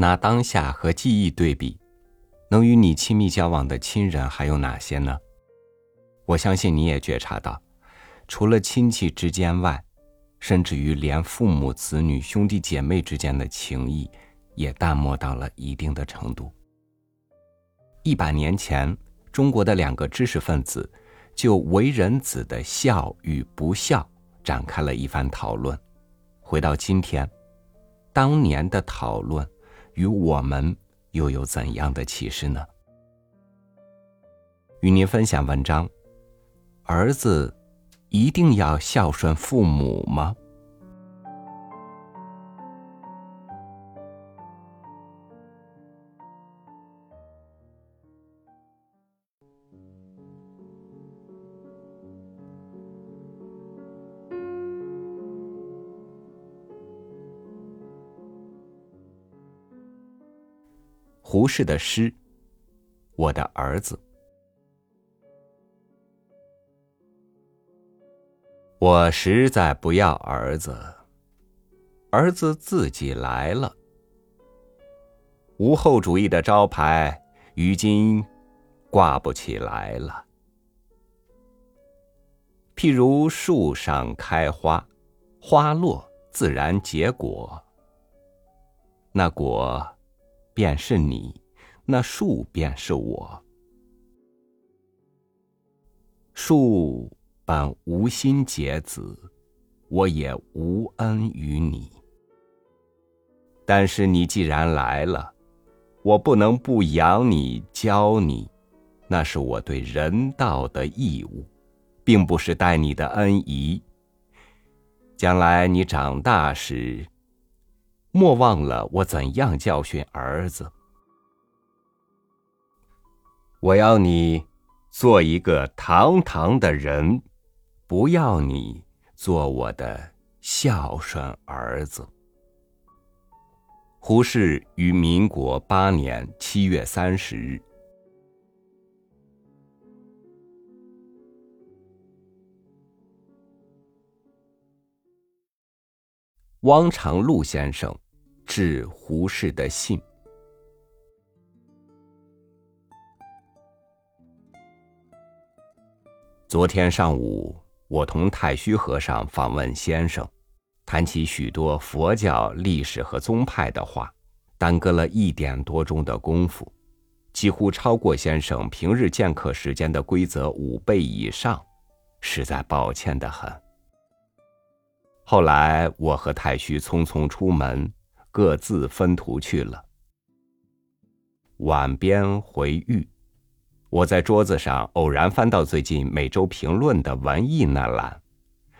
拿当下和记忆对比，能与你亲密交往的亲人还有哪些呢？我相信你也觉察到，除了亲戚之间外，甚至于连父母、子女、兄弟姐妹之间的情谊，也淡漠到了一定的程度。一百年前，中国的两个知识分子就为人子的孝与不孝展开了一番讨论。回到今天，当年的讨论。与我们又有怎样的启示呢？与您分享文章：儿子一定要孝顺父母吗？胡适的诗：“我的儿子，我实在不要儿子，儿子自己来了。无后主义的招牌，于今挂不起来了。譬如树上开花，花落自然结果，那果。”便是你，那树便是我。树本无心结子，我也无恩于你。但是你既然来了，我不能不养你、教你，那是我对人道的义务，并不是待你的恩仪。将来你长大时。莫忘了我怎样教训儿子。我要你做一个堂堂的人，不要你做我的孝顺儿子。胡适于民国八年七月三十日。汪长禄先生。致胡适的信。昨天上午，我同太虚和尚访问先生，谈起许多佛教历史和宗派的话，耽搁了一点多钟的功夫，几乎超过先生平日见客时间的规则五倍以上，实在抱歉的很。后来，我和太虚匆匆出门。各自分途去了。晚边回寓，我在桌子上偶然翻到最近《每周评论》的文艺那栏，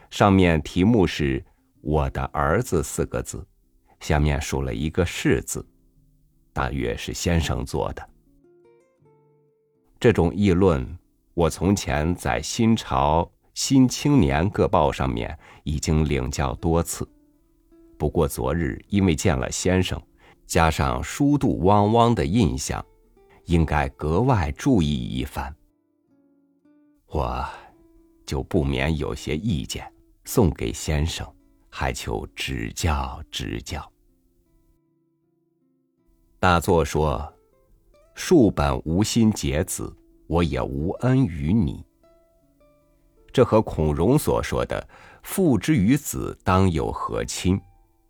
上面题目是“我的儿子”四个字，下面数了一个“是”字，大约是先生做的。这种议论，我从前在《新潮》《新青年》各报上面已经领教多次。不过昨日因为见了先生，加上书度汪汪的印象，应该格外注意一番。我就不免有些意见，送给先生，还求指教指教。大作说：“树本无心结子，我也无恩于你。”这和孔融所说的“父之于子，当有和亲”。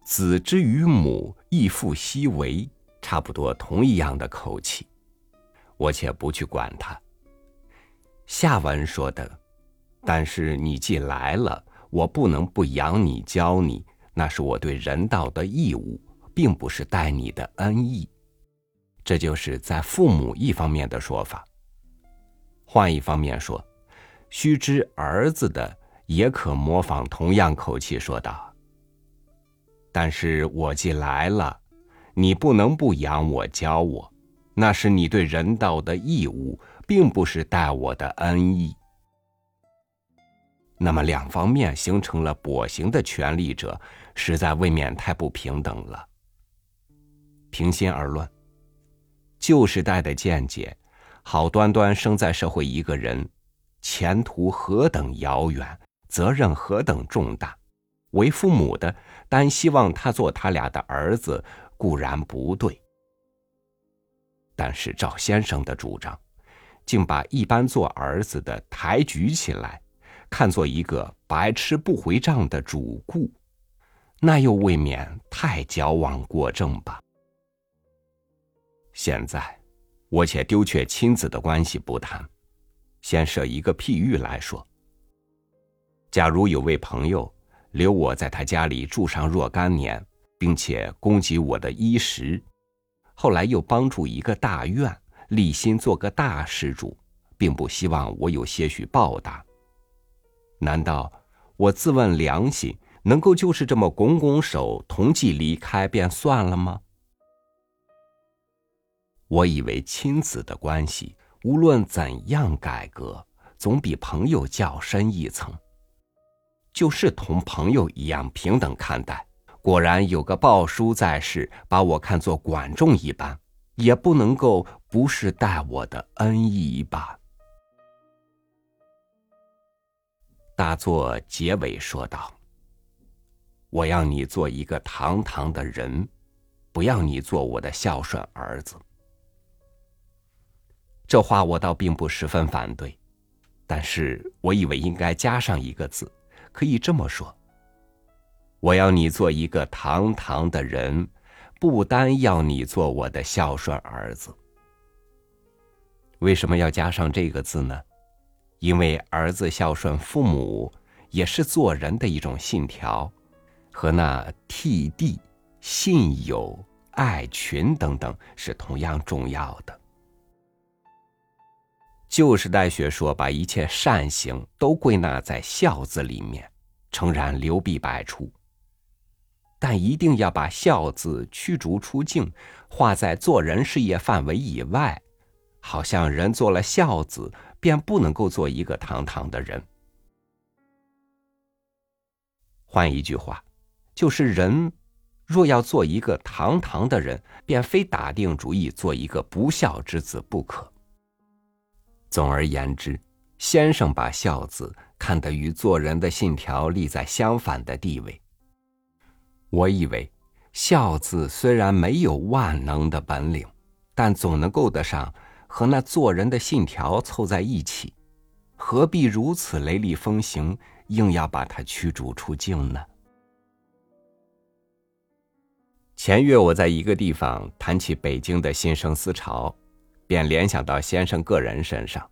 子之于母，亦复奚为？差不多同一样的口气，我且不去管他。下文说的，但是你既来了，我不能不养你、教你，那是我对人道的义务，并不是待你的恩义。这就是在父母一方面的说法。换一方面说，须知儿子的，也可模仿同样口气说道。但是我既来了，你不能不养我、教我，那是你对人道的义务，并不是待我的恩义。那么两方面形成了跛行的权利者，实在未免太不平等了。平心而论，旧时代的见解，好端端生在社会一个人，前途何等遥远，责任何等重大。为父母的，单希望他做他俩的儿子，固然不对，但是赵先生的主张，竟把一般做儿子的抬举起来，看作一个白吃不回账的主顾，那又未免太矫枉过正吧。现在，我且丢却亲子的关系不谈，先设一个譬喻来说。假如有位朋友留我在他家里住上若干年，并且供给我的衣食，后来又帮助一个大院，立心做个大施主，并不希望我有些许报答。难道我自问良心，能够就是这么拱拱手，同济离开便算了吗？我以为亲子的关系，无论怎样改革，总比朋友较深一层。就是同朋友一样平等看待，果然有个鲍叔在世，把我看作管仲一般，也不能够不是待我的恩义吧。大作结尾说道：“我要你做一个堂堂的人，不要你做我的孝顺儿子。”这话我倒并不十分反对，但是我以为应该加上一个字。可以这么说，我要你做一个堂堂的人，不单要你做我的孝顺儿子。为什么要加上这个字呢？因为儿子孝顺父母也是做人的一种信条，和那悌弟、信友、爱群等等是同样重要的。旧时代学说把一切善行都归纳在“孝”字里面，诚然流弊百出。但一定要把“孝”字驱逐出境，划在做人事业范围以外，好像人做了孝子，便不能够做一个堂堂的人。换一句话，就是人若要做一个堂堂的人，便非打定主意做一个不孝之子不可。总而言之，先生把孝字看得与做人的信条立在相反的地位。我以为，孝字虽然没有万能的本领，但总能够得上和那做人的信条凑在一起。何必如此雷厉风行，硬要把它驱逐出境呢？前月我在一个地方谈起北京的新生思潮。便联想到先生个人身上，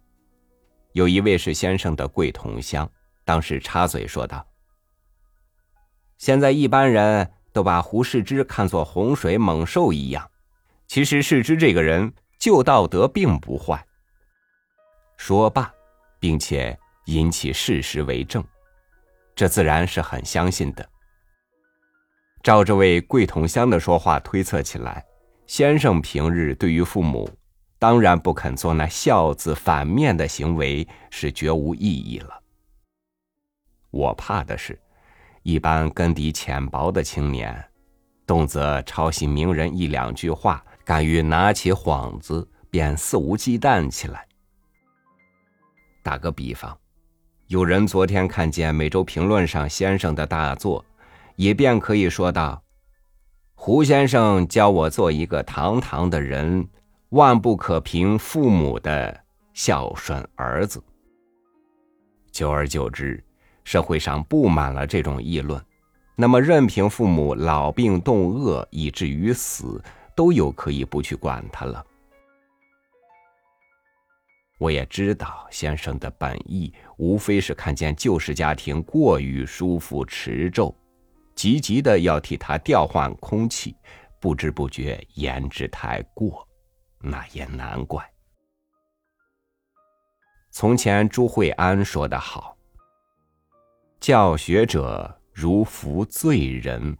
有一位是先生的贵同乡，当时插嘴说道：“现在一般人都把胡适之看作洪水猛兽一样，其实世之这个人旧道德并不坏。”说罢，并且引起事实为证，这自然是很相信的。照这位贵同乡的说话推测起来，先生平日对于父母。当然不肯做那孝字反面的行为，是绝无意义了。我怕的是，一般根底浅薄的青年，动则抄袭名人一两句话，敢于拿起幌子，便肆无忌惮起来。打个比方，有人昨天看见《每周评论》上先生的大作，也便可以说道：“胡先生教我做一个堂堂的人。”万不可凭父母的孝顺儿子。久而久之，社会上布满了这种议论，那么任凭父母老病冻饿以至于死，都有可以不去管他了。我也知道先生的本意，无非是看见旧式家庭过于舒服持咒，急急的要替他调换空气，不知不觉言之太过。那也难怪。从前朱惠安说得好：“教学者如扶罪人。”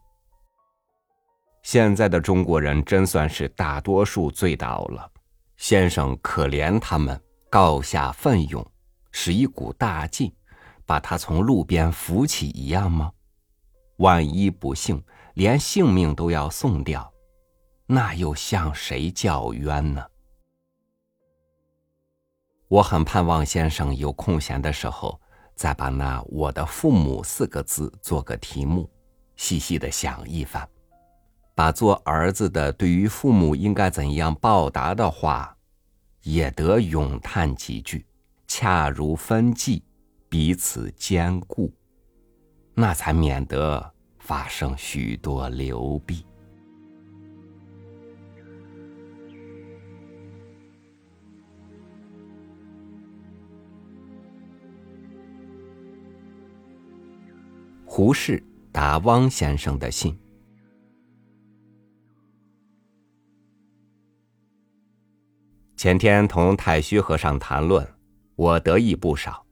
现在的中国人真算是大多数醉倒了。先生可怜他们，告下奋勇，使一股大劲，把他从路边扶起一样吗？万一不幸，连性命都要送掉。那又向谁叫冤呢？我很盼望先生有空闲的时候，再把那“我的父母”四个字做个题目，细细的想一番。把做儿子的对于父母应该怎样报答的话，也得咏叹几句，恰如分际，彼此兼顾，那才免得发生许多流弊。胡适答汪先生的信。前天同太虚和尚谈论，我得意不少。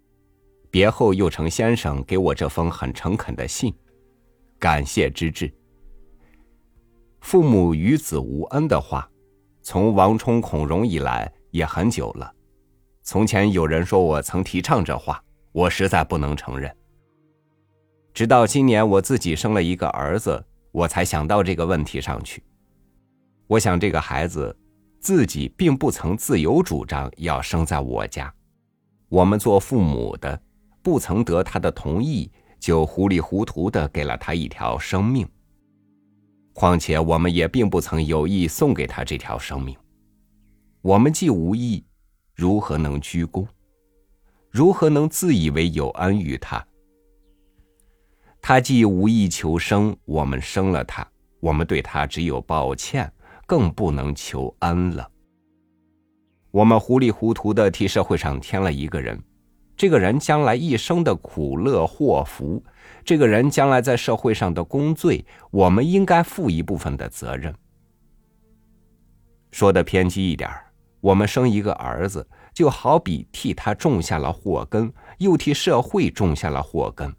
别后又承先生给我这封很诚恳的信，感谢之至。父母与子无恩的话，从王充、孔融以来也很久了。从前有人说我曾提倡这话，我实在不能承认。直到今年我自己生了一个儿子，我才想到这个问题上去。我想这个孩子。自己并不曾自由主张要生在我家，我们做父母的不曾得他的同意，就糊里糊涂的给了他一条生命。况且我们也并不曾有意送给他这条生命。我们既无意，如何能鞠躬？如何能自以为有恩于他？他既无意求生，我们生了他，我们对他只有抱歉。更不能求恩了。我们糊里糊涂的替社会上添了一个人，这个人将来一生的苦乐祸福，这个人将来在社会上的功罪，我们应该负一部分的责任。说的偏激一点我们生一个儿子，就好比替他种下了祸根，又替社会种下了祸根。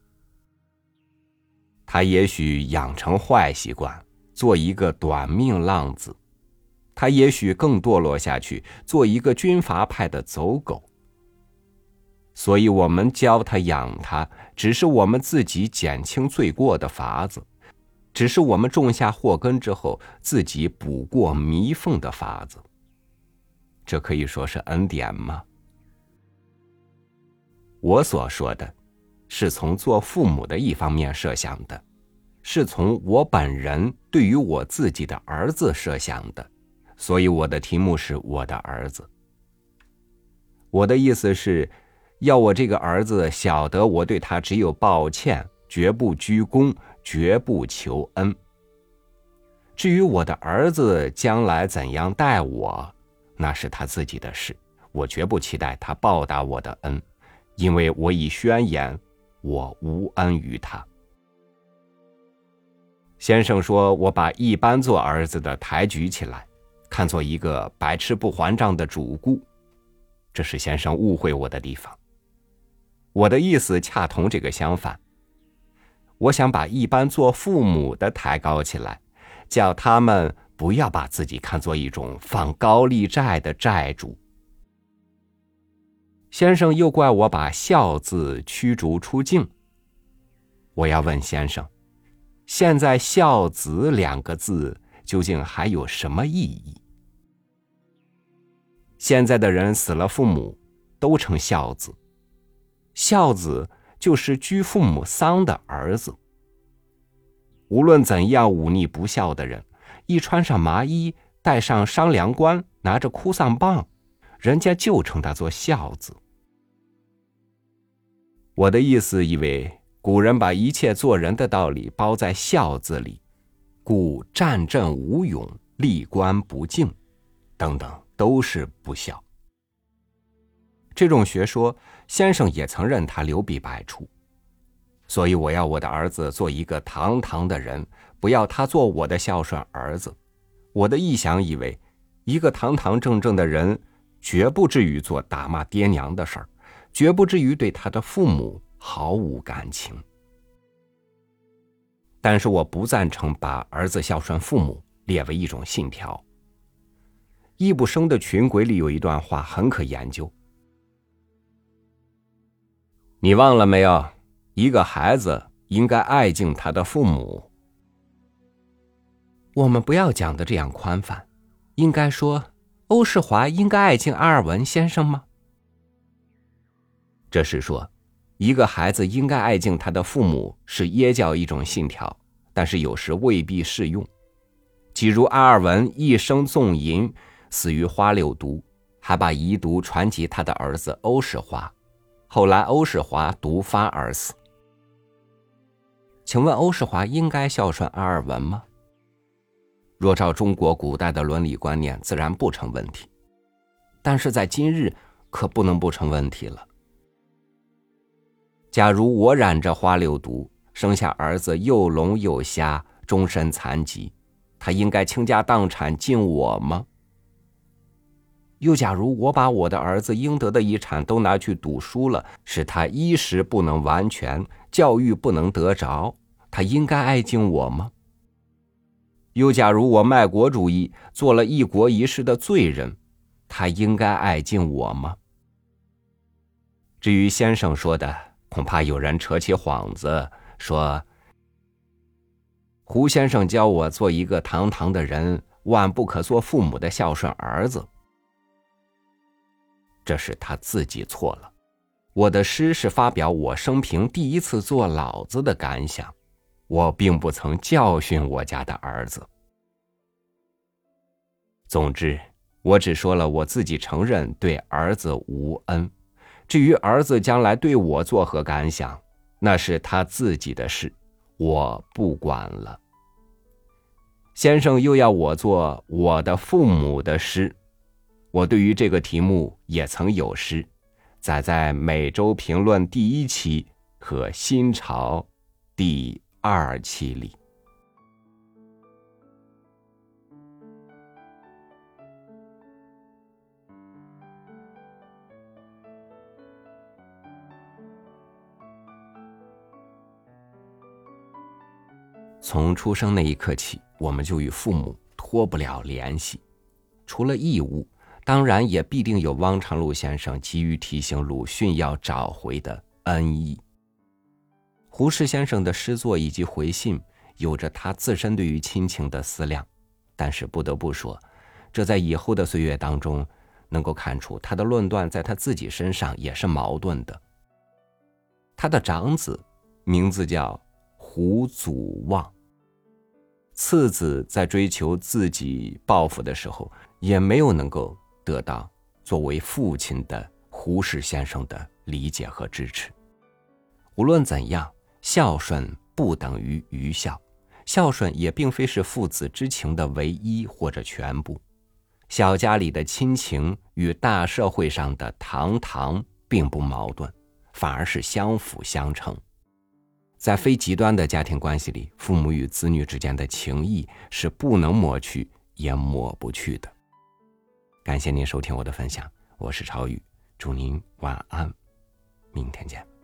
他也许养成坏习惯。做一个短命浪子，他也许更堕落下去，做一个军阀派的走狗。所以，我们教他养他，只是我们自己减轻罪过的法子，只是我们种下祸根之后自己补过弥缝的法子。这可以说是恩典吗？我所说的，是从做父母的一方面设想的。是从我本人对于我自己的儿子设想的，所以我的题目是我的儿子。我的意思是，要我这个儿子晓得我对他只有抱歉，绝不鞠躬，绝不求恩。至于我的儿子将来怎样待我，那是他自己的事，我绝不期待他报答我的恩，因为我已宣言，我无恩于他。先生说：“我把一般做儿子的抬举起来，看作一个白吃不还账的主顾，这是先生误会我的地方。我的意思恰同这个相反。我想把一般做父母的抬高起来，叫他们不要把自己看作一种放高利债的债主。先生又怪我把孝字驱逐出境。我要问先生。”现在“孝子”两个字究竟还有什么意义？现在的人死了父母，都称孝子。孝子就是居父母丧的儿子。无论怎样忤逆不孝的人，一穿上麻衣，戴上商量冠，拿着哭丧棒，人家就称他做孝子。我的意思，以为。古人把一切做人的道理包在“孝”字里，故战阵无勇、立官不敬，等等，都是不孝。这种学说，先生也曾任他流弊百出。所以，我要我的儿子做一个堂堂的人，不要他做我的孝顺儿子。我的臆想以为，一个堂堂正正的人，绝不至于做打骂爹娘的事儿，绝不至于对他的父母。毫无感情，但是我不赞成把儿子孝顺父母列为一种信条。易卜生的群鬼里有一段话很可研究。你忘了没有？一个孩子应该爱敬他的父母。我们不要讲的这样宽泛，应该说，欧世华应该爱敬阿尔文先生吗？这是说。一个孩子应该爱敬他的父母，是耶教一种信条，但是有时未必适用。即如阿尔文一生纵淫，死于花柳毒，还把遗毒传给他的儿子欧世华，后来欧世华毒发而死。请问欧世华应该孝顺阿尔文吗？若照中国古代的伦理观念，自然不成问题。但是在今日，可不能不成问题了。假如我染着花柳毒，生下儿子又聋又瞎，终身残疾，他应该倾家荡产敬我吗？又假如我把我的儿子应得的遗产都拿去赌输了，使他衣食不能完全，教育不能得着，他应该爱敬我吗？又假如我卖国主义，做了一国一世的罪人，他应该爱敬我吗？至于先生说的，恐怕有人扯起幌子说，胡先生教我做一个堂堂的人，万不可做父母的孝顺儿子。这是他自己错了。我的诗是发表我生平第一次做老子的感想。我并不曾教训我家的儿子。总之，我只说了我自己承认对儿子无恩。至于儿子将来对我作何感想，那是他自己的事，我不管了。先生又要我做我的父母的诗，我对于这个题目也曾有诗，载在《每周评论》第一期和《新潮》第。二期里，从出生那一刻起，我们就与父母脱不了联系。除了义务，当然也必定有汪长禄先生急于提醒鲁迅要找回的恩义。胡适先生的诗作以及回信，有着他自身对于亲情的思量，但是不得不说，这在以后的岁月当中，能够看出他的论断在他自己身上也是矛盾的。他的长子名字叫胡祖望，次子在追求自己抱负的时候，也没有能够得到作为父亲的胡适先生的理解和支持。无论怎样。孝顺不等于愚孝，孝顺也并非是父子之情的唯一或者全部。小家里的亲情与大社会上的堂堂并不矛盾，反而是相辅相成。在非极端的家庭关系里，父母与子女之间的情谊是不能抹去也抹不去的。感谢您收听我的分享，我是超宇，祝您晚安，明天见。